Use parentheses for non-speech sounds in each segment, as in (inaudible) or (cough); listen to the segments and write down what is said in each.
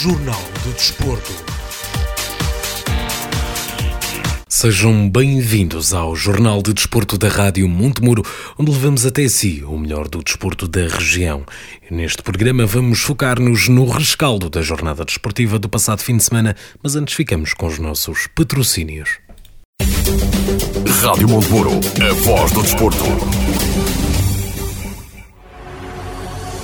Jornal do Desporto. Sejam bem-vindos ao Jornal de Desporto da Rádio Montemuro, onde levamos até si o melhor do desporto da região. Neste programa vamos focar-nos no rescaldo da jornada desportiva do passado fim de semana, mas antes ficamos com os nossos patrocínios. Rádio Montemuro, a voz do desporto.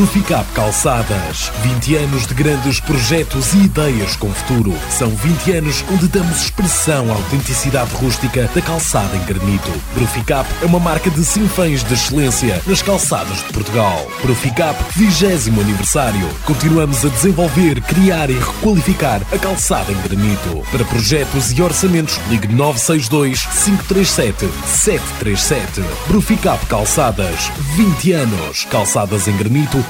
Bruficap Calçadas. 20 anos de grandes projetos e ideias com futuro. São 20 anos onde damos expressão à autenticidade rústica da calçada em granito. Bruficap é uma marca de sinfãs de excelência nas calçadas de Portugal. Bruficap 20 aniversário. Continuamos a desenvolver, criar e requalificar a calçada em granito. Para projetos e orçamentos, ligue 962 537 737. Bruficap Calçadas. 20 anos. Calçadas em granito,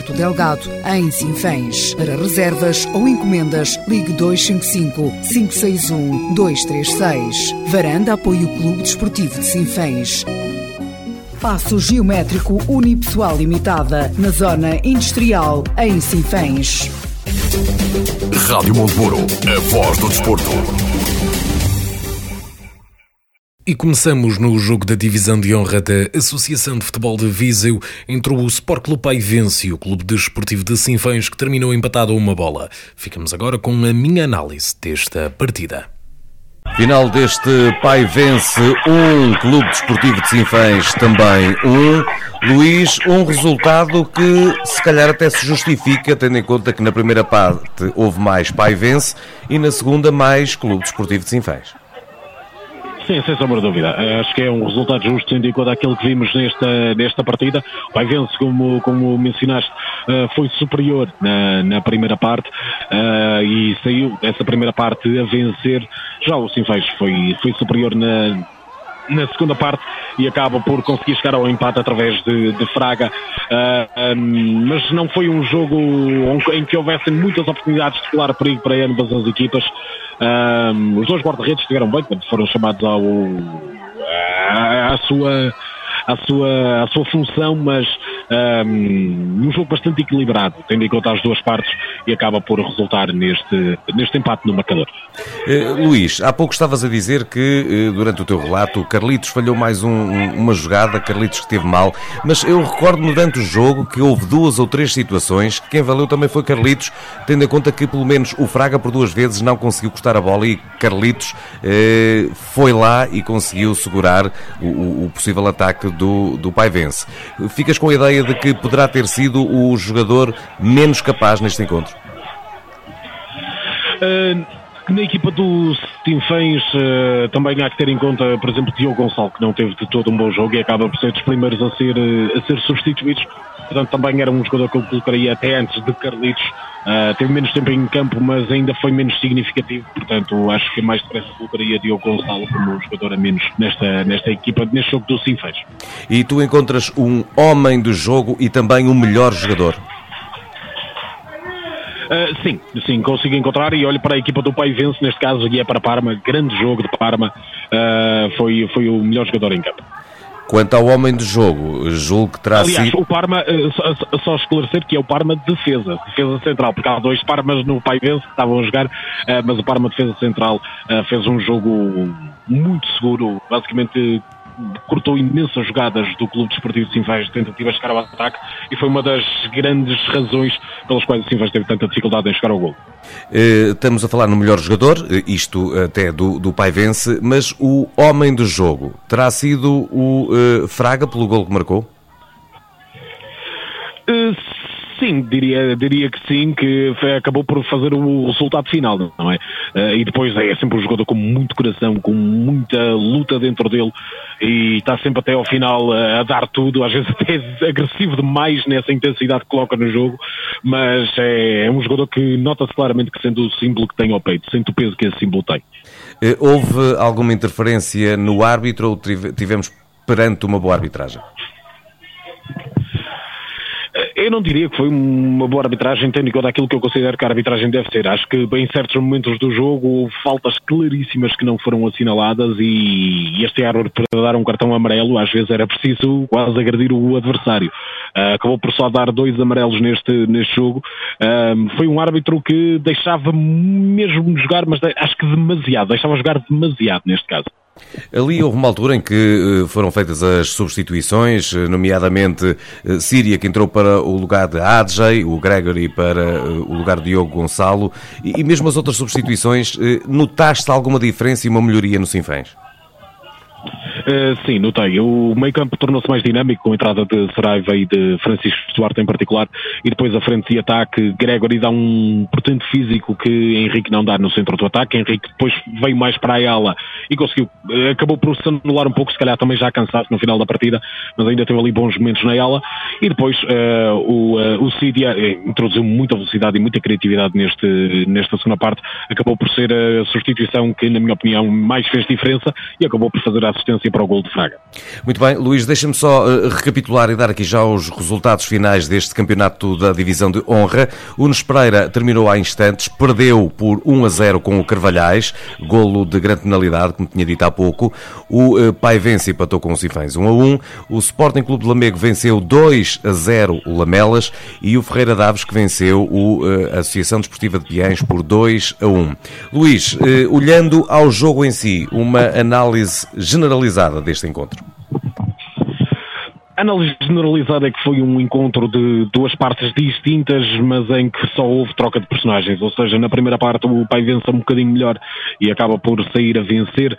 Delgado, em Sinfãs. Para reservas ou encomendas, ligue 255 561 236. Varanda apoia o Clube Desportivo de Sinfãs. Passo Geométrico Unipessoal Limitada, na Zona Industrial, em Sinfãs. Rádio Montemuro, a voz do desporto. E começamos no jogo da divisão de honra da Associação de Futebol de Viseu. Entrou o Sport Clube Paivense o Clube Desportivo de Sinfãs, que terminou empatado a uma bola. Ficamos agora com a minha análise desta partida. Final deste Pai vence um Clube Desportivo de Sinfãs também um. Luís, um resultado que se calhar até se justifica, tendo em conta que na primeira parte houve mais Pai vence e na segunda mais Clube Desportivo de Sinfãs. Sim, sem sombra de dúvida. Acho que é um resultado justo, tendo em conta aquilo que vimos nesta, nesta partida. O Paivense, como, como mencionaste, foi superior na, na primeira parte e saiu dessa primeira parte a vencer. Já o Sinfãs foi, foi superior na, na segunda parte e acaba por conseguir chegar ao empate através de, de Fraga. Uh, um, mas não foi um jogo em que houvessem muitas oportunidades de claro perigo para ambas as equipas. Um, os dois guarda-redes estiveram bem quando foram chamados ao, à, à sua à sua, à sua função, mas um, um jogo bastante equilibrado, tendo em conta as duas partes, e acaba por resultar neste, neste empate no marcador. Uh, Luís, há pouco estavas a dizer que, uh, durante o teu relato, Carlitos falhou mais um, uma jogada, Carlitos que teve mal, mas eu recordo-me durante o jogo que houve duas ou três situações que quem valeu também foi Carlitos, tendo em conta que pelo menos o Fraga por duas vezes não conseguiu cortar a bola e Carlitos uh, foi lá e conseguiu segurar o, o possível ataque do, do Paivense. Ficas com a ideia de que poderá ter sido o jogador menos capaz neste encontro? Uh, na equipa do Sinfãs uh, também há que ter em conta, por exemplo, Diogo Gonçalo, que não teve de todo um bom jogo e acaba por ser dos primeiros a ser, uh, a ser substituídos. Portanto, também era um jogador que eu colocaria até antes de Carlitos. Uh, teve menos tempo em campo, mas ainda foi menos significativo. Portanto, acho que mais depressa colocaria Diogo Gonçalo como um jogador a menos nesta, nesta equipa, neste jogo do Sinfãs. E tu encontras um homem do jogo e também um melhor jogador? Uh, sim, sim, consigo encontrar e olho para a equipa do Pai Vence, neste caso, e é para Parma, grande jogo de Parma, uh, foi, foi o melhor jogador em campo. Quanto ao homem do jogo, julgo que terá Aliás, sido. o Parma, eh, só, só, esclarecer que é o Parma de defesa, defesa central, porque há dois Parmas no Paivense que estavam a jogar, eh, mas o Parma de defesa central eh, fez um jogo muito seguro, basicamente cortou imensas jogadas do Clube Desportivo de Sinfãs, tentativas de chegar ao ataque, e foi uma das grandes razões pelas quais o Sinfãs teve tanta dificuldade em chegar ao gol. Eh, estamos a falar no melhor jogador, eh, isto até do, do Paivense, mas o homem do jogo terá sido o uh, Fraga pelo gol que marcou? Uh, sim, diria, diria que sim, que foi, acabou por fazer o resultado final, não é? Uh, e depois é sempre um jogador com muito coração, com muita luta dentro dele e está sempre até ao final a, a dar tudo, às vezes até (laughs) agressivo demais nessa intensidade que coloca no jogo, mas é, é um jogador que nota-se claramente que sendo o símbolo que tem ao peito, sente o peso que esse símbolo tem. Eh, houve alguma interferência no árbitro ou tivemos perante uma boa arbitragem? Eu não diria que foi uma boa arbitragem, tendo em conta aquilo que eu considero que a arbitragem deve ser. Acho que em certos momentos do jogo houve faltas claríssimas que não foram assinaladas e este árbitro para dar um cartão amarelo às vezes era preciso quase agredir o adversário. Uh, acabou por só dar dois amarelos neste, neste jogo. Uh, foi um árbitro que deixava mesmo jogar, mas acho que demasiado, deixava jogar demasiado neste caso. Ali houve uma altura em que eh, foram feitas as substituições, eh, nomeadamente eh, Síria, que entrou para o lugar de Adjei, o Gregory para o lugar de Diogo Gonçalo, e mesmo as outras substituições, notaste alguma diferença e uma melhoria no Sinfãs? Uh, sim, notei. O meio campo tornou-se mais dinâmico com a entrada de Saraiva e de Francisco Duarte em particular e depois a frente de ataque Gregory dá um portento físico que Henrique não dá no centro do ataque. Henrique depois veio mais para a ala e conseguiu, uh, acabou por se anular um pouco, se calhar também já cansado no final da partida, mas ainda teve ali bons momentos na ala e depois uh, o, o Cidia introduziu muita velocidade e muita criatividade neste, nesta segunda parte, acabou por ser a substituição que na minha opinião mais fez diferença e acabou por fazer a assistência para o gol de Fraga. Muito bem, Luís, deixa-me só uh, recapitular e dar aqui já os resultados finais deste campeonato da Divisão de Honra. O Nunes Pereira terminou há instantes, perdeu por 1 a 0 com o Carvalhais, golo de grande penalidade, como tinha dito há pouco. O uh, Pai Vence empatou com o Cifães 1 a 1. O Sporting Clube de Lamego venceu 2 a 0 o Lamelas e o Ferreira Daves que venceu o uh, Associação Desportiva de Piães por 2 a 1. Luís, olhando ao jogo em si, uma análise generalizada deste encontro? A análise generalizada é que foi um encontro de duas partes distintas, mas em que só houve troca de personagens. Ou seja, na primeira parte o pai vence um bocadinho melhor e acaba por sair a vencer.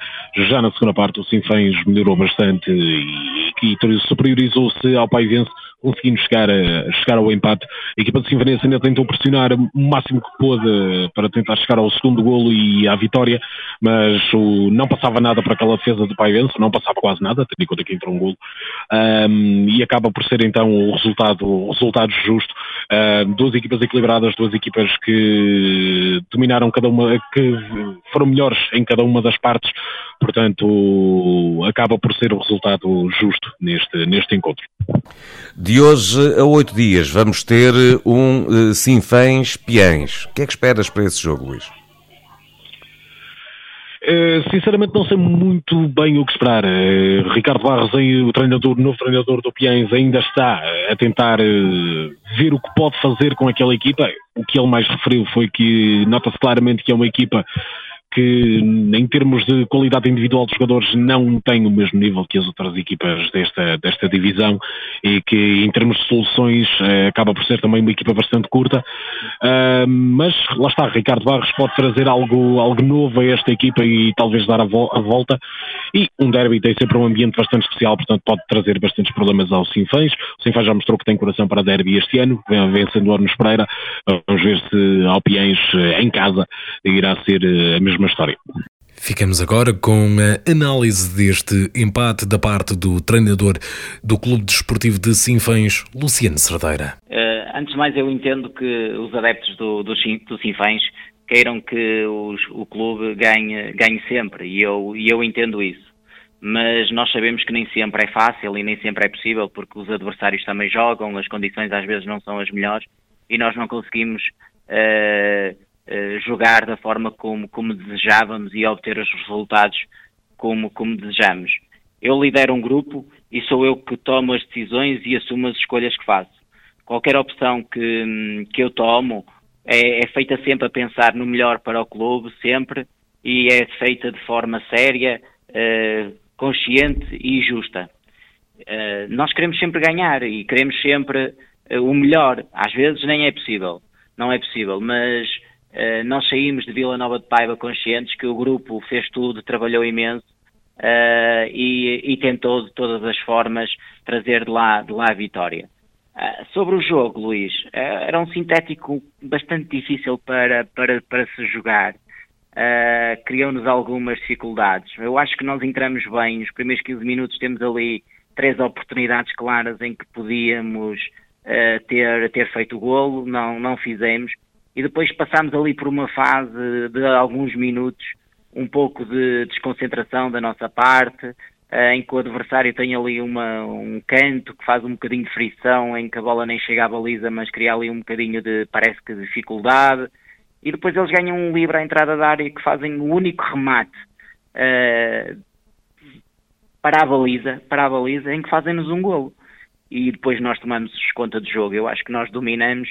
Já na segunda parte o Sinfãs melhorou bastante e, e superiorizou-se ao pai vence conseguindo chegar, a, chegar ao empate. A equipa de Sinfanense ainda tentou pressionar o máximo que pôde para tentar chegar ao segundo golo e à vitória, mas o, não passava nada para aquela defesa do Paivense, não passava quase nada, tendo em conta que entrou um golo, um, e acaba por ser então o resultado, o resultado justo. Duas equipas equilibradas, duas equipas que dominaram cada uma, que foram melhores em cada uma das partes, portanto acaba por ser o resultado justo neste, neste encontro. De hoje a oito dias vamos ter um uh, Sinfãs Piães. O que é que esperas para esse jogo, Luís? Uh, sinceramente não sei muito bem o que esperar. Uh, Ricardo Barros, o treinador, novo treinador do Piães, ainda está a tentar uh, ver o que pode fazer com aquela equipa. O que ele mais referiu foi que nota-se claramente que é uma equipa que em termos de qualidade individual dos jogadores não tem o mesmo nível que as outras equipas desta, desta divisão e que em termos de soluções eh, acaba por ser também uma equipa bastante curta. Uh, mas lá está, Ricardo Barros pode trazer algo, algo novo a esta equipa e talvez dar a, vo a volta. E um derby tem sempre um ambiente bastante especial, portanto pode trazer bastantes problemas ao Sinfãs, o Sinfãs já mostrou que tem coração para derby este ano, vencendo o Arno Pereira, vamos ver se Alpiães eh, em casa irá ser eh, a mesma mesma história. Ficamos agora com a análise deste empate da parte do treinador do Clube Desportivo de Sinfãs, Luciano Cerdeira. Uh, antes de mais, eu entendo que os adeptos do, do, do Sinfãs queiram que os, o clube ganhe, ganhe sempre, e eu, e eu entendo isso. Mas nós sabemos que nem sempre é fácil e nem sempre é possível, porque os adversários também jogam, as condições às vezes não são as melhores, e nós não conseguimos. Uh, jogar da forma como, como desejávamos e obter os resultados como, como desejamos. Eu lidero um grupo e sou eu que tomo as decisões e assumo as escolhas que faço. Qualquer opção que, que eu tomo é, é feita sempre a pensar no melhor para o clube, sempre, e é feita de forma séria, uh, consciente e justa. Uh, nós queremos sempre ganhar e queremos sempre uh, o melhor. Às vezes nem é possível, não é possível, mas nós saímos de Vila Nova de Paiva conscientes que o grupo fez tudo, trabalhou imenso e, e, tentou de todas as formas trazer de lá, de lá a vitória. Uh, sobre o jogo, Luís, uh, era um sintético bastante difícil para, para, para se jogar. Uh, Criou-nos algumas dificuldades. Eu acho que nós entramos bem. Nos primeiros 15 minutos temos ali três oportunidades claras em que podíamos ter, ter feito o golo, não, não fizemos. E depois passámos ali por uma fase de alguns minutos, um pouco de desconcentração da nossa parte, eh, em que o adversário tem ali uma, um canto que faz um bocadinho de frição, em que a bola nem chega à baliza, mas cria ali um bocadinho de, parece que, de dificuldade. E depois eles ganham um livre à entrada da área que fazem o único remate uh, para a baliza, para a baliza, em que fazem-nos um golo. E depois nós tomamos conta do jogo. Eu acho que nós dominamos,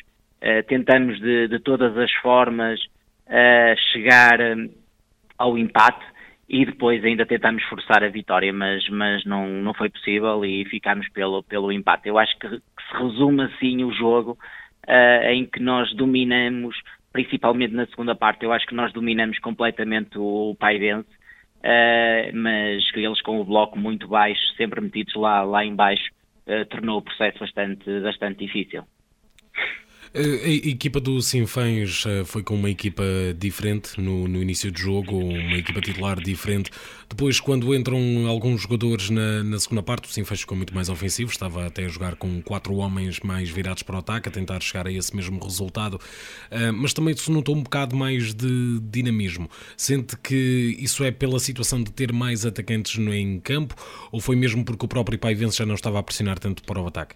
tentamos de, de, todas as formas uh, chegar ao empate e depois ainda tentamos forçar a vitória, mas, mas não, não foi possível e ficámos pelo, pelo empate. Eu acho que, que se resume assim o jogo uh, em que nós dominamos, principalmente na segunda parte, eu acho que nós dominamos completamente o Paivense, uh, mas eles com o bloco muito baixo, sempre metidos lá, lá em baixo, uh, tornou o processo bastante, bastante difícil. A equipa do Sinfãs eh, foi com uma equipa diferente no, no, início do jogo, uma equipa titular diferente. Depois, quando entram alguns jogadores na, na segunda parte, o Sinfãs ficou muito mais ofensivo, estava até a jogar com quatro homens mais virados para o ataque, a tentar chegar a esse mesmo resultado, uh, mas também se notou um bocado mais de dinamismo. Sente que isso é pela situação de ter mais atacantes em campo ou foi mesmo porque o próprio Paivense já não estava a pressionar tanto para o ataque?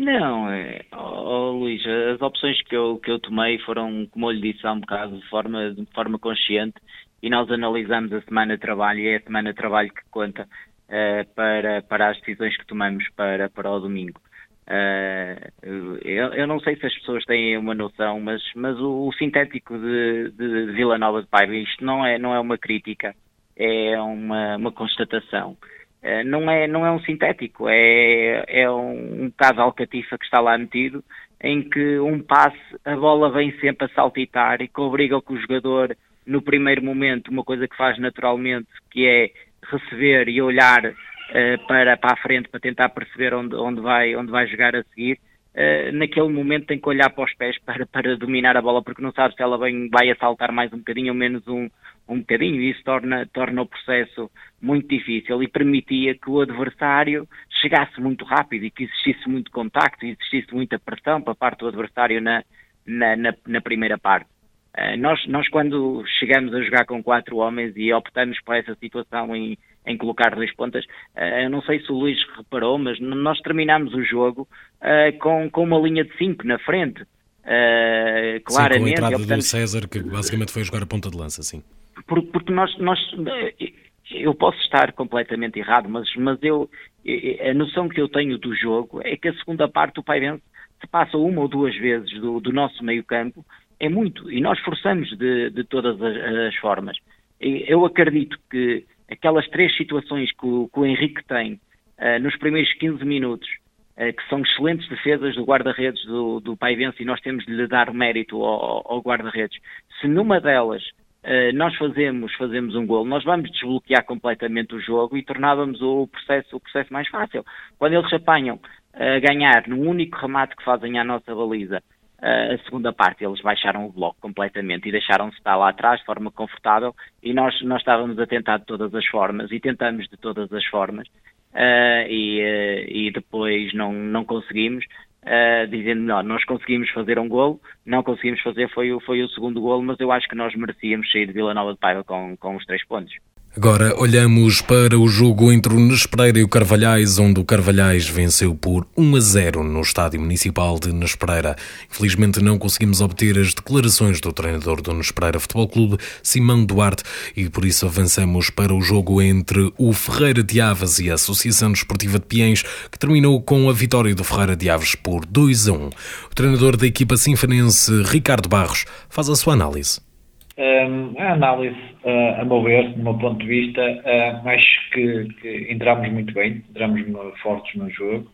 Não, é, oh, Luís, as opções que eu, que eu tomei foram, como eu lhe disse há um bocado, de forma, de forma consciente e nós analisamos a semana de trabalho e é a semana de trabalho que conta uh, para, para as decisões que tomamos para, para o domingo. Uh, eu, eu, não sei se as pessoas têm uma noção, mas, mas o, o sintético de, de, Vila Nova de Paiva, isto não é, não é uma crítica, é uma, uma constatação. Eh, não é, não é um sintético, é, é um, um bocado alcatifa que está lá metido, em que um passe, a bola vem sempre a saltitar e que obriga que o jogador, no primeiro momento, uma coisa que faz naturalmente, que é receber e olhar uh, para, para a frente para tentar perceber onde, onde, vai, onde vai jogar a seguir, uh, naquele momento tem que olhar para os pés para, para dominar a bola, porque não sabe se ela vem, vai assaltar mais um bocadinho ou menos um, um bocadinho, e isso torna, torna o processo muito difícil e permitia que o adversário chegasse muito rápido e que existisse muito contacto e existisse muita pressão para parte do adversário na, na, na, na primeira parte. Uh, nós, nós, quando chegamos a jogar com quatro homens e optamos por essa situação em, em colocar dois pontas, uh, eu não sei se o Luís reparou, mas nós terminamos o jogo uh, com, com uma linha de cinco na frente. claramente. Sim, com a entrada optamos... do César, que basicamente foi jogar a ponta de lança, sim porque nós, nós, eu posso estar completamente errado, mas, mas eu, a noção que eu tenho do jogo é que a segunda parte o Pairense se passa uma ou duas vezes do, do nosso meio campo, é muito, e nós forçamos de, de todas as, as, formas. Eu acredito que aquelas três situações que o, que o Henrique tem uh, nos primeiros 15 minutos, uh, que são excelentes defesas do guarda-redes do, do Paivense, e nós temos de lhe dar mérito ao, ao guarda-redes, se numa delas nós fazemos, fazemos um gol, nós vamos desbloquear completamente o jogo e tornávamos o processo, o processo mais fácil. Quando eles apanham a ganhar num único remate que fazem à nossa baliza, uh, a segunda parte eles baixaram o bloco completamente e deixaram-se estar lá atrás de forma confortável e nós, nós estávamos a tentar de todas as formas e tentamos de todas as formas uh, e, e depois não, não conseguimos uh, dizendo, não, nós conseguimos fazer um golo, não conseguimos fazer, foi, foi o segundo golo, mas eu acho que nós merecíamos sair de Vila Nova de Paiva com, com os três pontos. Agora olhamos para o jogo entre o Nespereira e o Carvalhais, onde o Carvalhais venceu por 1 a 0 no Estádio Municipal de Nespereira. Infelizmente não conseguimos obter as declarações do treinador do Nespereira Futebol Clube, Simão Duarte, e por isso avançamos para o jogo entre o Ferreira de Aves e a Associação Desportiva de Piens, que terminou com a vitória do Ferreira de Aves por 2 a 1. O treinador da equipa sinfanense, Ricardo Barros, faz a sua análise. A análise, uh, a meu ver, do meu ponto de vista, uh, acho que, que entramos muito bem, entramos fortes no jogo,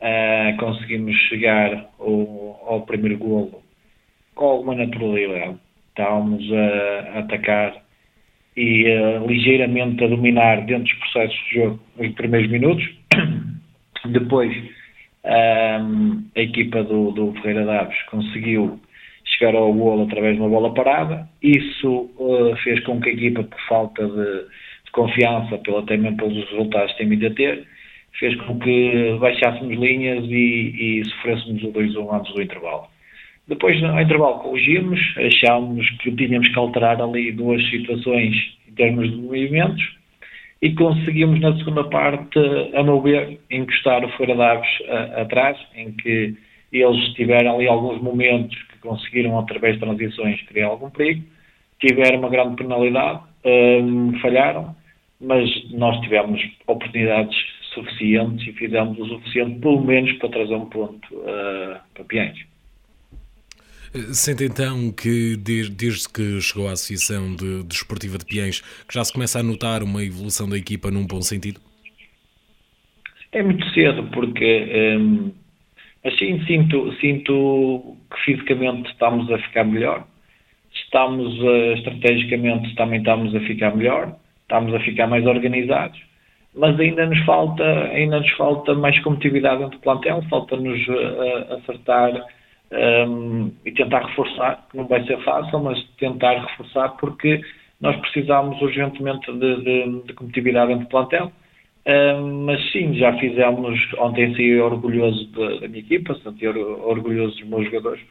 uh, conseguimos chegar ao, ao, primeiro golo com alguma naturalidade. Estávamos a, atacar e ligeiramente a dominar dentro dos processos de jogo nos primeiros minutos. (coughs) Depois, a equipa do, do Ferreira Daves conseguiu chegar ao golo através de uma bola parada. Isso uh, fez com que a equipa, por falta de, de confiança, pelo, até mesmo pelos resultados que tem vindo a ter, fez com que baixássemos linhas e, e sofrêssemos o 2-1 antes do intervalo. Depois, no intervalo, corrigimos, achámos que tínhamos que alterar ali duas situações em termos de movimentos e conseguimos, na segunda parte, a meu ver, encostar o Daves atrás, em que eles tiveram ali alguns momentos que conseguiram, através de transições, criar algum perigo, tiveram uma grande penalidade, um, falharam, mas nós tivemos oportunidades suficientes e fizemos o suficiente, pelo menos, para trazer um ponto uh, para Piens. Sente então que desde, desde, que chegou à Associação de, Desportiva de Piens que já se começa a notar uma evolução da equipa num bom sentido? É muito cedo, porque um, mas sim, sinto, sinto que fisicamente estamos a ficar melhor, estamos uh, estrategicamente também estamos a ficar melhor, estamos a ficar mais organizados, mas ainda nos falta, ainda nos falta mais competitividade dentro do plantel, falta-nos uh, acertar um, ehm, e tentar reforçar, não vai ser fácil, mas tentar reforçar porque nós precisamos urgentemente de, de, de competitividade dentro do plantel mas sim, já fizemos, ontem saí orgulhoso da, minha equipa, senti orgulhoso dos meus jogadores,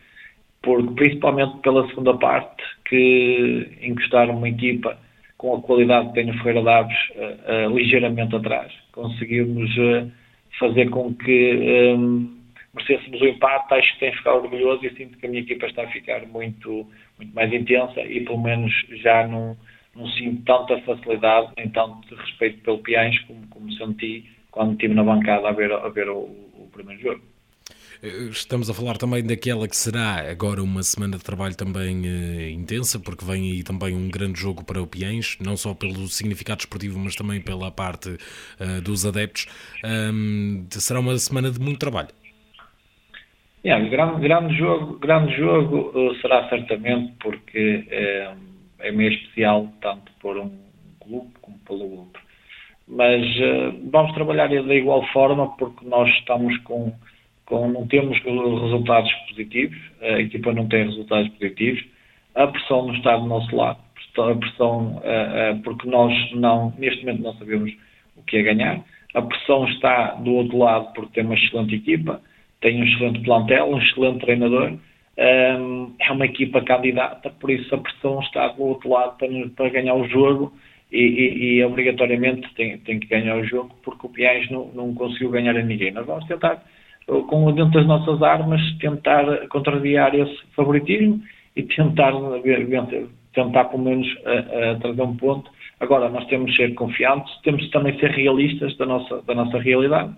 porque principalmente pela segunda parte, que encostaram uma equipa com a qualidade que tem o Ferreira Daves uh, uh, ligeiramente atrás. Conseguimos uh, fazer com que um, merecêssemos o empate, acho que tem que ficar orgulhoso e sinto que a minha equipa está a ficar muito, muito mais intensa e pelo menos já não não sinto tanta facilidade nem tanto respeito pelo Piães como, como senti quando estive na bancada a ver, a ver o, o primeiro jogo. Eh, estamos a falar também daquela que será agora uma semana de trabalho também uh, intensa, porque vem aí também um grande jogo para o Piens, não só pelo significado esportivo, mas também pela parte uh, dos adeptos. Um, será uma semana de muito trabalho. Yeah, grande, grande jogo, grande jogo uh, será certamente porque é meio especial, tanto por um clube como pelo outro. Mas uh, vamos trabalhar da igual forma porque nós estamos com, com, não temos resultados positivos, a equipa não tem resultados positivos, a pressão não está do nosso lado, a pressão, uh, uh, porque nós não, neste momento não sabemos o que é ganhar, a pressão está do outro lado porque tem uma excelente equipa, tem um excelente plantel, um excelente treinador, um, é uma equipa candidata, por isso a pressão está do outro lado para, para ganhar o jogo e, e, e obrigatoriamente tem, tem, que ganhar o jogo porque o Piães não, não conseguiu ganhar a ninguém. Nós vamos tentar, com dentro das nossas armas, tentar contrariar esse favoritismo e tentar, tentar pelo menos a, a trazer um ponto. Agora, nós temos de ser confiantes, temos de também ser realistas da nossa, da nossa realidade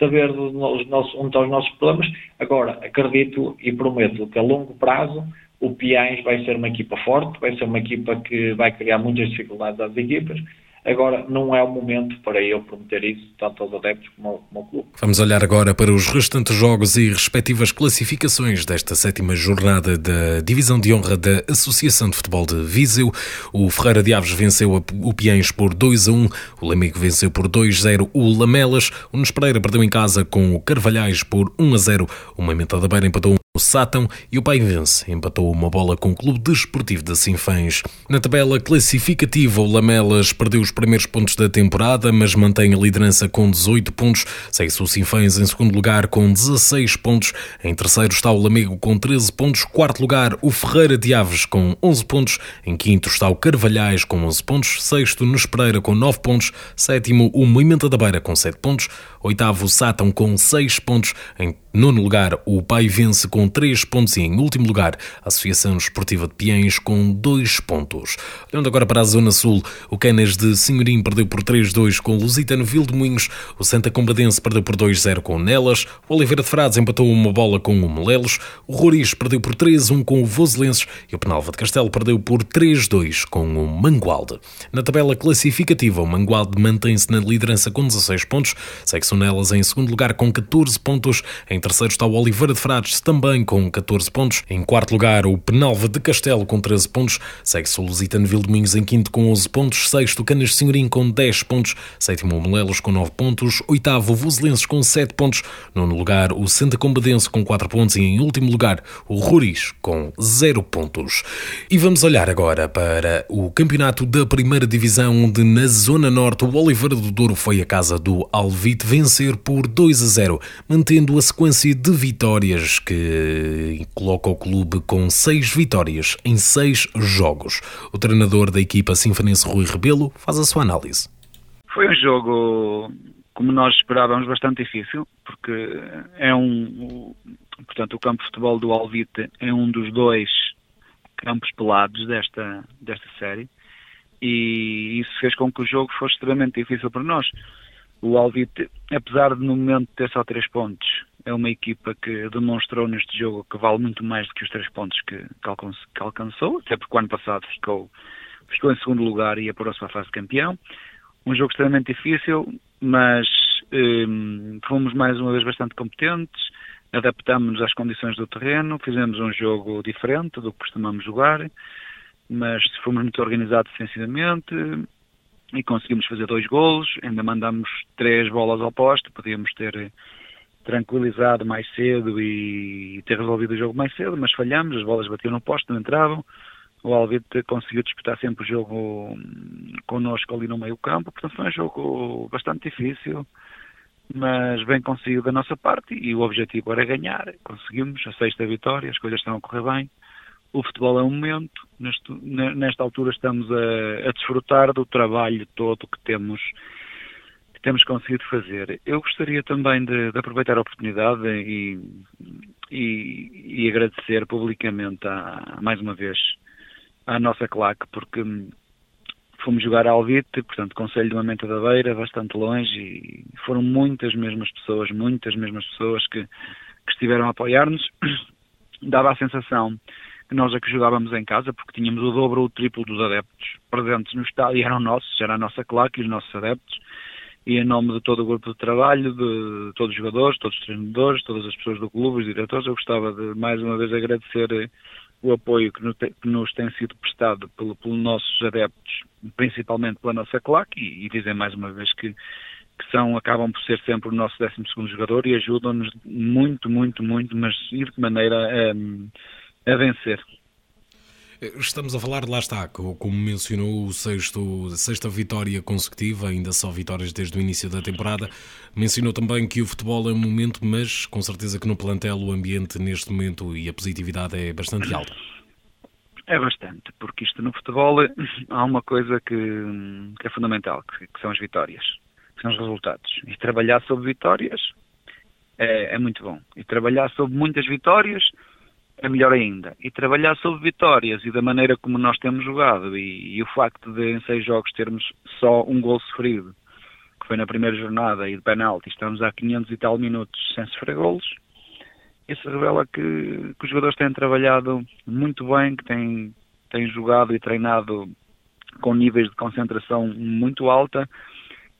saber dos nossos, onde estão os nossos problemas. Agora, acredito e prometo que a longo prazo o Piães vai ser uma equipa forte, vai ser uma equipa que vai criar muitas dificuldades às equipas Agora, não é o momento para eu prometer isso, tanto aos adeptos como ao, como ao clube. Vamos olhar agora para os restantes jogos e respectivas classificações desta sétima jornada da Divisão de Honra da Associação de Futebol de Viseu. O Ferreira de Aves venceu o Piens por 2 a 1, o Lemigo venceu por 2 a 0 o Lamelas, o Nespereira perdeu em casa com o Carvalhais por 1 a 0, o Moimenta da Beira empatou Sátão e o Paivense empatou uma bola com o Clube Desportivo de Sinfãs. Na tabela classificativa, o Lamelas perdeu os primeiros pontos da temporada, mas mantém a liderança com 18 pontos. Segue-se o Sinfãs em segundo lugar com 16 pontos. Em terceiro está o Lamego com 13 pontos. Quarto lugar, o Ferreira de Aves com 11 pontos. Em quinto está o Carvalhais com 11 pontos. Sexto, Nespereira com 9 pontos. Sétimo, o Moimenta da Beira com 7 pontos. Oitavo, o Sátão com 6 pontos. Em nono lugar, o Pai Vence com 3 pontos. E em último lugar, a Associação Esportiva de Piens com 2 pontos. Olhando agora para a Zona Sul, o Canas de Senhorim perdeu por 3-2 com o Lusitano Vil de Moinhos. O Santa Combadense perdeu por 2-0 com o Nelas. O Oliveira de Frades empatou uma bola com o Molelos. O Roriz perdeu por 3-1 com o Voselenses. E o Penalva de Castelo perdeu por 3-2 com o Mangualde. Na tabela classificativa, o Mangualde mantém-se na liderança com 16 pontos. Segue-se o Nelas em segundo lugar com 14 pontos. Em terceiro está o Oliveira de Frades também com 14 pontos. Em quarto lugar, o Penalva de Castelo com 13 pontos. Segue-se o Lusitano Vildominhos em quinto com 11 pontos. Sexto, Canas de Senhorim com 10 pontos. Sétimo, o Molelos com 9 pontos. Oitavo, Voselenses com 7 pontos. Nono lugar, o Santa Combadense com 4 pontos. E em último lugar, o Ruris com 0 pontos. E vamos olhar agora para o campeonato da primeira divisão, onde na Zona Norte o Oliveira do Douro foi a casa do Alvite vencer por 2 a 0, mantendo a sequência de vitórias que coloca o clube com 6 vitórias em 6 jogos. O treinador da equipa sinfonense Rui Rebelo faz a sua análise. Foi um jogo, como nós esperávamos, bastante difícil, porque é um. Portanto, o campo de futebol do Alvite é um dos dois campos pelados desta, desta série e isso fez com que o jogo fosse extremamente difícil para nós. O Alvite, apesar de no momento ter só três pontos, é uma equipa que demonstrou neste jogo que vale muito mais do que os três pontos que, que alcançou, até porque o ano passado ficou, ficou em segundo lugar e apurou-se para a fase de campeão. Um jogo extremamente difícil, mas hum, fomos mais uma vez bastante competentes, adaptámos-nos às condições do terreno, fizemos um jogo diferente do que costumamos jogar, mas fomos muito organizados defensivamente e conseguimos fazer dois golos, ainda mandamos três bolas ao poste, podíamos ter tranquilizado mais cedo e ter resolvido o jogo mais cedo, mas falhamos, as bolas batiam no poste, não entravam. O Alvite conseguiu disputar sempre o jogo connosco ali no meio campo, portanto foi um jogo bastante difícil, mas bem conseguido da nossa parte e o objetivo era ganhar. Conseguimos a sexta vitória, as coisas estão a correr bem. O futebol é um momento, neste, nesta altura estamos a, a desfrutar do trabalho todo que temos temos conseguido fazer. Eu gostaria também de, de aproveitar a oportunidade e, e, e agradecer publicamente a, mais uma vez à nossa claque, porque fomos jogar a Alvite, portanto, Conselho de Mamenta da Beira, bastante longe, e foram muitas mesmas pessoas, muitas mesmas pessoas que, que estiveram a apoiar-nos. (clears throat) Dava a sensação que nós a que jogávamos em casa, porque tínhamos o dobro ou o triplo dos adeptos presentes no estádio, eram nossos, era a nossa claque e os nossos adeptos, e em nome de todo o grupo de trabalho, de todos os jogadores, todos os treinadores, todas as pessoas do clube, os diretores, eu gostava de mais uma vez agradecer o apoio que nos tem sido prestado pelo, pelos nossos adeptos, principalmente pela nossa claque, e, e dizer mais uma vez que, que são, acabam por ser sempre o nosso 12 jogador e ajudam-nos muito, muito, muito, mas de que maneira a, a vencer. Estamos a falar, lá está, como mencionou, o sexto, sexta vitória consecutiva, ainda só vitórias desde o início da temporada. Mencionou também que o futebol é um momento, mas com certeza que no plantel o ambiente neste momento e a positividade é bastante alta. É bastante, porque isto no futebol há uma coisa que, que é fundamental, que, que, são as vitórias, que são os resultados. E trabalhar sobre vitórias é, é muito bom. E trabalhar sobre muitas vitórias é melhor ainda. E trabalhar sobre vitórias e da maneira como nós temos jogado e, e, o facto de em seis jogos termos só um gol sofrido, que foi na primeira jornada e de penalti, estamos há 500 e tal minutos sem sofrer golos, isso revela que, que os jogadores têm trabalhado muito bem, que têm, têm jogado e treinado com níveis de concentração muito alta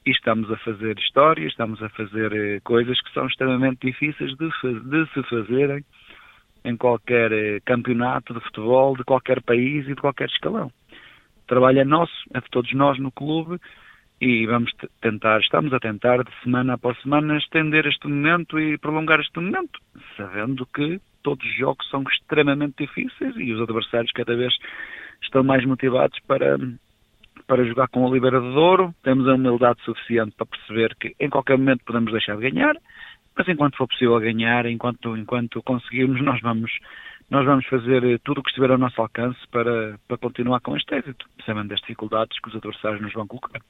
e estamos a fazer história, estamos a fazer eh, coisas que são extremamente difíceis de, de se fazerem em qualquer eh, campeonato de futebol de qualquer país e de qualquer escalão. O trabalho é nosso, é de todos nós no clube e vamos tentar, estamos a tentar de semana após semana estender este momento e prolongar este momento, sabendo que todos os jogos são extremamente difíceis e os adversários cada vez estão mais motivados para, para jogar com o Oliveira de Douro. Temos a humildade suficiente para perceber que em qualquer momento podemos deixar de ganhar, mas enquanto for possível ganhar, enquanto, enquanto conseguirmos, nós vamos, nós vamos fazer tudo o que estiver ao nosso alcance para, para continuar com este êxito, sabendo das dificuldades que os adversários nos vão colocar.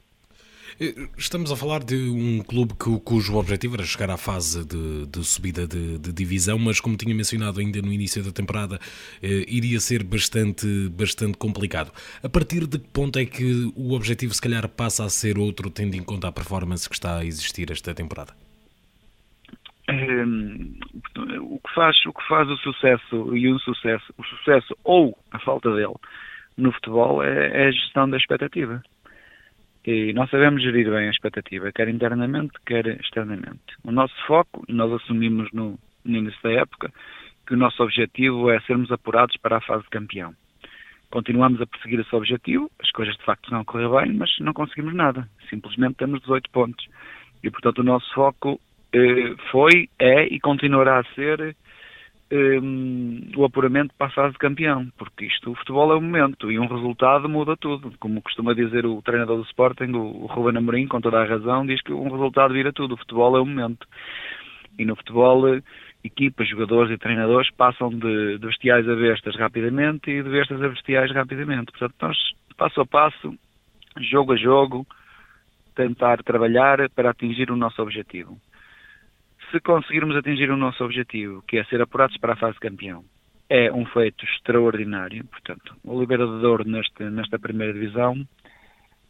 Eh, estamos a falar de um clube que, cujo objetivo era chegar à fase de, de subida de, de, divisão, mas como tinha mencionado ainda no início da temporada, eh, iria ser bastante, bastante complicado. A partir de que ponto é que o objetivo se calhar passa a ser outro, tendo em conta a performance que está a existir esta temporada? Ehm, o que faz o que faz o sucesso e o sucesso o sucesso ou a falta dele no futebol é, é a gestão da expectativa e nós sabemos gerir bem a expectativa, quer internamente, quer externamente. O nosso foco, nós assumimos no, no início da época, que o nosso objetivo é sermos apurados para a fase de campeão. Continuamos a perseguir esse objetivo, as coisas de facto não correram bem, mas não conseguimos nada. Simplesmente temos 18 pontos. E portanto o nosso foco foi, é e continuará a ser um, o apuramento fase de campeão, porque isto, o futebol é o momento e um resultado muda tudo. Como costuma dizer o treinador do Sporting, o, o Ruben Amorim, com toda a razão, diz que um resultado vira tudo. O futebol é o momento. E no futebol, equipas, jogadores e treinadores passam de, de bestiais a bestas rapidamente e de bestas a bestiais rapidamente. Portanto, nós, passo a passo, jogo a jogo, tentar trabalhar para atingir o nosso objetivo se conseguirmos atingir o nosso objetivo, que é ser apurados para a fase campeão, é um feito extraordinário. Portanto, o Douro neste, nesta primeira divisão,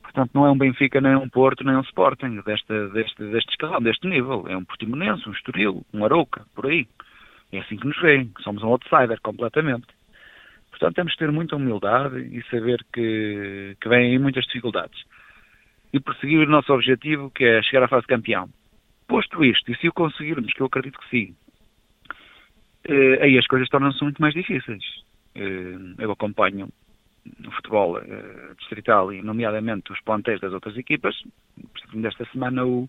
portanto, não é um Benfica, nem um Porto, nem um Sporting deste, deste, deste escalão, deste nível. É um Portimonense, um Estoril, um Arouca, por aí. É assim que nos veem. Somos um outsider completamente. Portanto, temos que ter muita humildade e saber que, que vêm aí muitas dificuldades. E perseguir o nosso objetivo, que é chegar à fase campeão. Posto isto, e se o conseguirmos, que eu acredito que sim, eh, aí as coisas tornam-se muito mais difíceis. Eh, eu acompanho no futebol eh, distrital e, nomeadamente, os plantéis das outras equipas. Desta semana, o,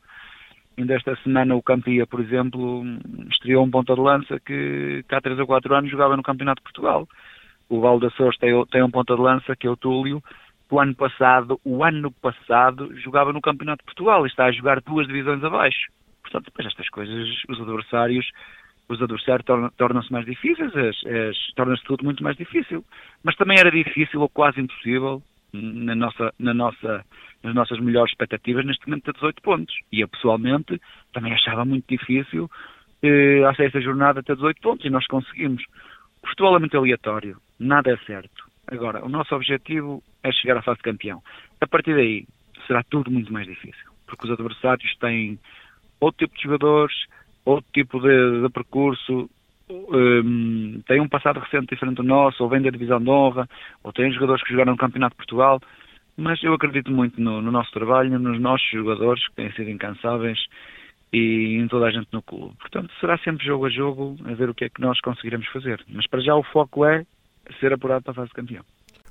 ainda esta semana o Campia, por exemplo, estreou um ponta de lança que, que há 3 ou 4 anos jogava no Campeonato de Portugal. O Val da tem, tem um ponta de lança que é o Túlio, que o ano passado, o ano passado, jogava no Campeonato de Portugal e está a jogar duas divisões abaixo. Portanto, depois estas coisas, os adversários, os adversários tornam-se mais difíceis, torna-se tudo muito mais difícil. Mas também era difícil ou quase impossível na nossa, na nossa, nas nossas melhores expectativas neste momento ter 18 pontos. E eu pessoalmente também achava muito difícil eh, a sexta jornada ter 18 pontos e nós conseguimos. O futebol é muito aleatório, nada é certo. Agora, o nosso objetivo é chegar à fase de campeão. A partir daí será tudo muito mais difícil, porque os adversários têm outro tipo de jogadores, outro tipo de, de percurso, um, tem um passado recente diferente do nosso, ou vem da divisão de honra, ou tem jogadores que jogaram no Campeonato de Portugal, mas eu acredito muito no, no, nosso trabalho, nos nossos jogadores, que têm sido incansáveis, e em toda a gente no clube. Portanto, será sempre jogo a jogo, a ver o que é que nós conseguiremos fazer. Mas para já o foco é ser apurado para a fase de campeão.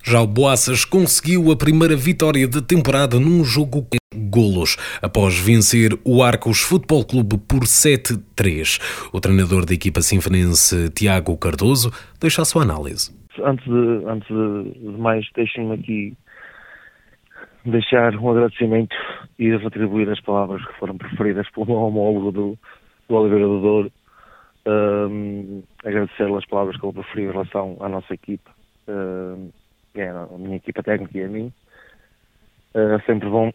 Já o Boaças conseguiu a primeira vitória da temporada num jogo golos, após vencer o Arcos Futebol Clube por 7-3. O treinador da equipa sinfonense, Tiago Cardoso, deixa a sua análise. Antes de, antes de mais, deixem-me aqui deixar um agradecimento e retribuir as palavras que foram preferidas pelo meu homólogo do, do Oliveira do Douro. Um, agradecer as palavras que ele preferiu em relação à nossa equipa. Um, é a minha equipa técnica e a mim. É sempre bom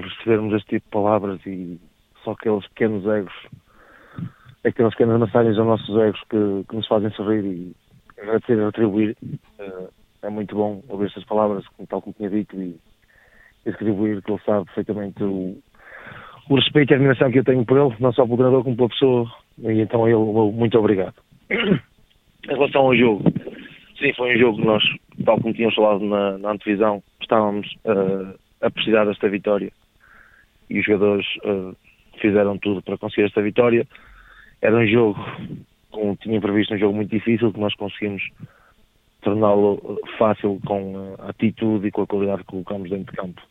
recebermos este tipo de palavras e só aqueles pequenos egos, aquelas pequenas massagens aos nossos egos que, que nos fazem sorrir e agradecer e retribuir. É, é muito bom ouvir estas palavras, tal como tinha dito, e, retribuir que ele sabe perfeitamente o, o respeito e a admiração que eu tenho por ele, não só pelo treinador como pela pessoa, e então a ele muito obrigado. em relação ao jogo, sim, foi um jogo que nós tal como tínhamos falado na, na antevisão, estávamos uh, a precisar desta vitória e os jogadores uh, fizeram tudo para conseguir esta vitória. Era um jogo, como tinha previsto, um jogo muito difícil que nós conseguimos torná-lo fácil com a atitude e com a qualidade que colocamos dentro de campo.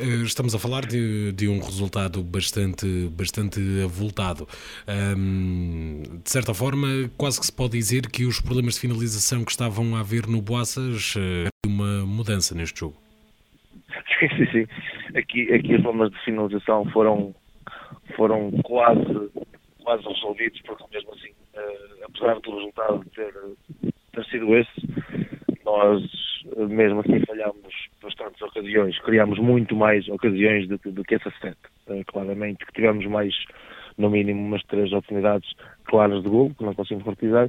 Eh, estamos a falar de, de um resultado bastante, bastante avultado. Um, de certa forma, quase que se pode dizer que os problemas de finalização que estavam a haver no Boaças uma mudança neste jogo. (laughs) Sim, sim. Aqui, aqui os problemas de finalização foram, foram quase, quase resolvidos, porque mesmo assim, uh, apesar do resultado ter, ter sido esse, nós mesmo assim falhámos bastantes ocasiões, criámos muito mais ocasiões do, do que essa sete. Uh, claramente que tivemos mais, no mínimo, umas três oportunidades claras de gol, que não conseguimos concretizar.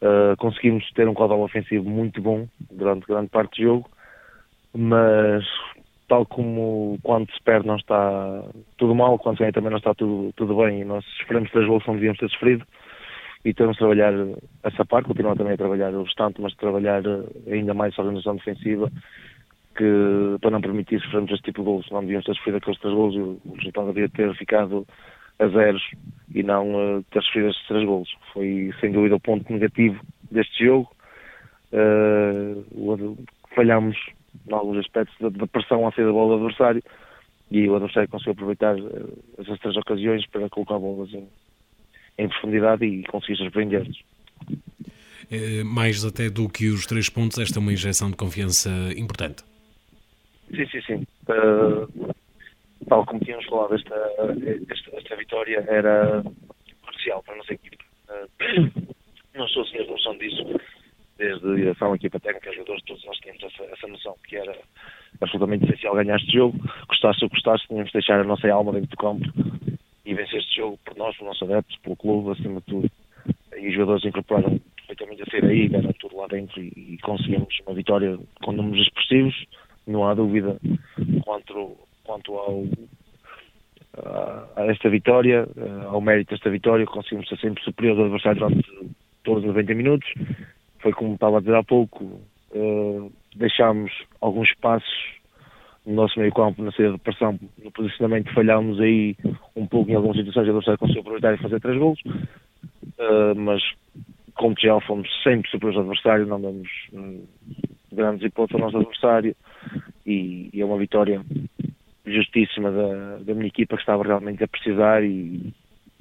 Uh, conseguimos ter um caudal ofensivo muito bom durante grande parte do jogo, mas tal como quando se perde não está tudo mal, quando se ganha também não está tudo, tudo bem e nós sofremos gols não devíamos ter sofrido e temos de trabalhar essa parte, continuar também a trabalhar o restante, mas trabalhar ainda mais a organização defensiva que para não permitir sofrermos este tipo de gols, não devíamos ter sofrido aqueles três gols e o resultado devia ter ficado a zeros e não uh, ter sofrido estes três gols. Foi sem dúvida o ponto negativo deste jogo. Uh, falhámos em alguns aspectos da, da pressão à saída da bola do adversário e o adversário conseguiu aproveitar uh, essas três ocasiões para colocar bolas em, em profundidade e conseguir surpreender-nos. É, mais até do que os três pontos, esta é uma injeção de confiança importante. Sim, sim, sim. Uh, tal como tínhamos falado, esta, esta, esta, vitória era crucial para a nossa equipe. Uh, (coughs) não sou senhor de noção disso, desde a direção, a equipa técnica, os jogadores, todos nós tínhamos essa, essa noção que era absolutamente essencial ganhar este jogo. Gostasse ou gostasse, tínhamos de deixar a nossa alma dentro do campo e vencer este jogo por nós, por nossos adeptos, pelo clube, acima de tudo. E os jogadores incorporaram perfeitamente a sair aí, deram tudo lá dentro e, e conseguimos uma vitória com números expressivos, não há dúvida quanto, quanto ao, a, esta vitória, ao mérito desta vitória, conseguimos ser sempre superior ao adversário durante todos os 90 minutos. Foi como estava a dizer há pouco, uh, deixámos alguns passos no nosso meio campo, na saída de pressão, no posicionamento, falhámos aí um pouco em algumas situações, o adversário conseguiu aproveitar e fazer três gols, uh, mas como já fomos sempre superiores ao adversário, não damos uh, grandes hipóteses ao nosso adversário e, e, é uma vitória justíssima da, da minha equipa que estava realmente a precisar e,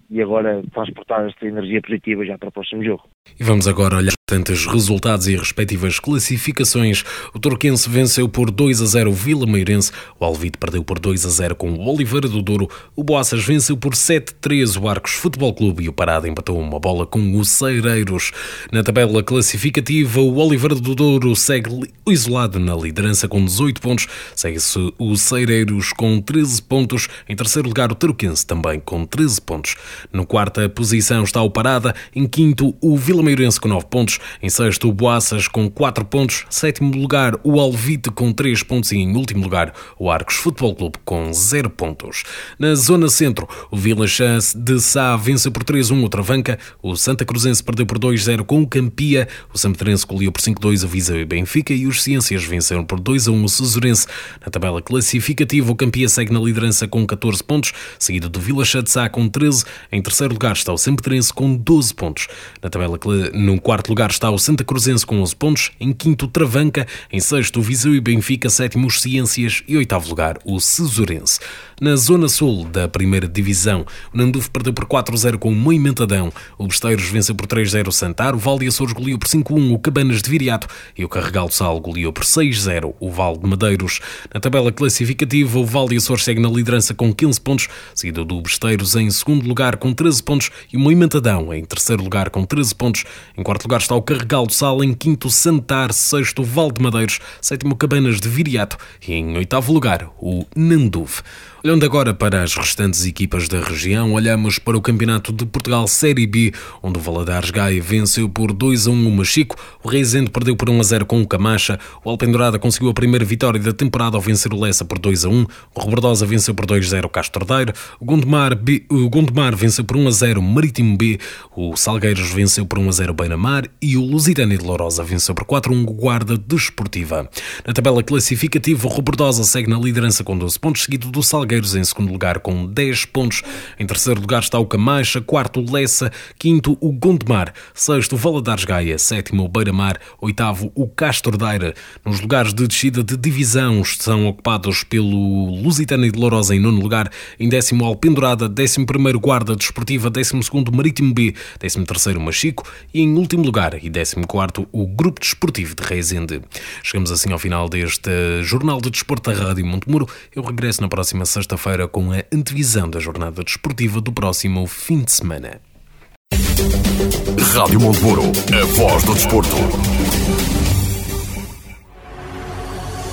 e agora transportar esta energia positiva já para o próximo jogo. E vamos agora olhar tantos resultados e respectivas classificações. O Torquense venceu por 2 a 0 o Vila Meirense, o Alvite perdeu por 2 a 0 com o Oliveira do Douro, o Boaças venceu por 7 a 3 o Arcos Futebol Clube e o Parada empatou uma bola com o Ceireiros. Na tabela classificativa, o Oliveira do Douro segue isolado na liderança com 18 pontos, segue-se o Ceireiros com 13 pontos, em terceiro lugar o Torquense também com 13 pontos. No quarta posição está o Parada, em quinto o Vila Meirense com 9 pontos, em sexto, o Boaças com 4 pontos. Sétimo lugar, o Alvite com 3 pontos. E em último lugar, o Arcos Futebol Clube com 0 pontos. Na zona centro, o Vila Chance de Sá venceu por 3-1 o Travanca. O Santa Cruzense perdeu por 2-0 com o Campia. O Sampedrense colheu por 5-2 o Viseu e Benfica. E os Ciências venceram por 2-1 o Cesurense. Na tabela classificativa, o Campia segue na liderança com 14 pontos, seguido do Vila Chá de Sá com 13. Em terceiro lugar está o Sampedrense com 12 pontos. Na tabela, no quarto lugar está o Santa Cruzense com 11 pontos, em quinto Travanca, em sexto Viseu e Benfica, sétimo Ciências e oitavo lugar o Cesurense. Na zona sul da primeira divisão, o Nanduf perdeu por 4-0 com o Moimentadão, o Besteiros venceu por 3-0 o Santar, o Val de Açores goleou por 5-1 o Cabanas de Viriato e o Carregal do Sal goleou por 6-0 o Val de Madeiros. Na tabela classificativa, o Val de Açores segue na liderança com 15 pontos, seguido do Besteiros em segundo lugar com 13 pontos e o Moimentadão em terceiro lugar com 13 pontos. Em quarto lugar está o Carregal do Sal, em quinto Santar, sexto Val de Madeiros, sétimo Cabanas de Viriato e em oitavo lugar o Nanduf. Olhando agora para as restantes equipas da região, olhamos para o Campeonato de Portugal Série B, onde o Valadares Gaia venceu por 2 a 1 o Machico, o Reisende perdeu por 1 a 0 com o Camacha, o Alpendurada conseguiu a primeira vitória da temporada ao vencer o Lessa por 2 a 1, o Roberdosa venceu por 2 a 0 o Castordeiro, o Gondomar, B, o Gondomar venceu por 1 a 0 o Marítimo B, o Salgueiros venceu por 1 a 0 o Beira-Mar e o Lusitânia de Lourosa venceu por 4 a 1 o Guarda Desportiva. Na tabela classificativa, o Roberdosa segue na liderança com 12 pontos, seguido do Salgueiros Salgueiros em segundo lugar com 10 pontos. Em terceiro lugar está o Camacha, quarto o Lessa, quinto o Gondomar, sexto o Valadares Gaia, sétimo o Beira-Mar, oitavo o Castro Daire. Nos lugares de descida de divisão são ocupados pelo Lusitana e de Lourosa em nono lugar, em décimo Alpendurada, décimo primeiro Guarda Desportiva, décimo segundo Marítimo B, décimo terceiro Machico e em último lugar e décimo quarto o Grupo Desportivo de Reisende. Chegamos assim ao final deste Jornal de Desporto da Rádio Montemuro. Eu regresso na próxima sexta-feira com a antevisão da jornada desportiva do próximo fim de semana. Rádio Montemuro, a voz do desporto.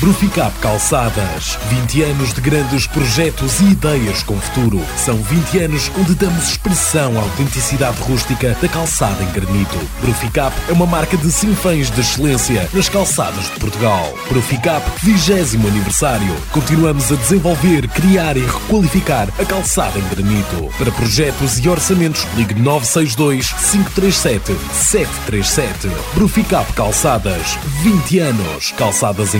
Bruficap Calçadas. 20 anos de grandes projetos e ideias com futuro. São 20 anos onde damos expressão à autenticidade rústica da calçada em granito. Bruficap é uma marca de sinfãs de excelência nas calçadas de Portugal. Bruficap 20 aniversário. Continuamos a desenvolver, criar e requalificar a calçada em granito. Para projetos e orçamentos, ligue 962 537 737. Bruficap Calçadas. 20 anos. Calçadas em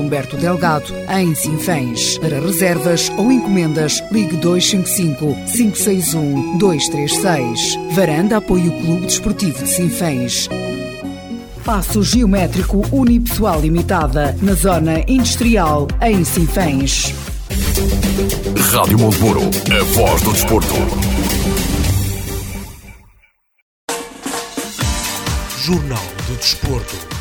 Humberto Delgado, em Sinfãs. Para reservas ou encomendas, ligue 255 561 236. Varanda apoia o Clube Desportivo de Sinfãs. Passo Geométrico Unipessoal Limitada, na Zona Industrial, em Sinfãs. Rádio Montemuro, a voz do desporto. Jornal do Desporto.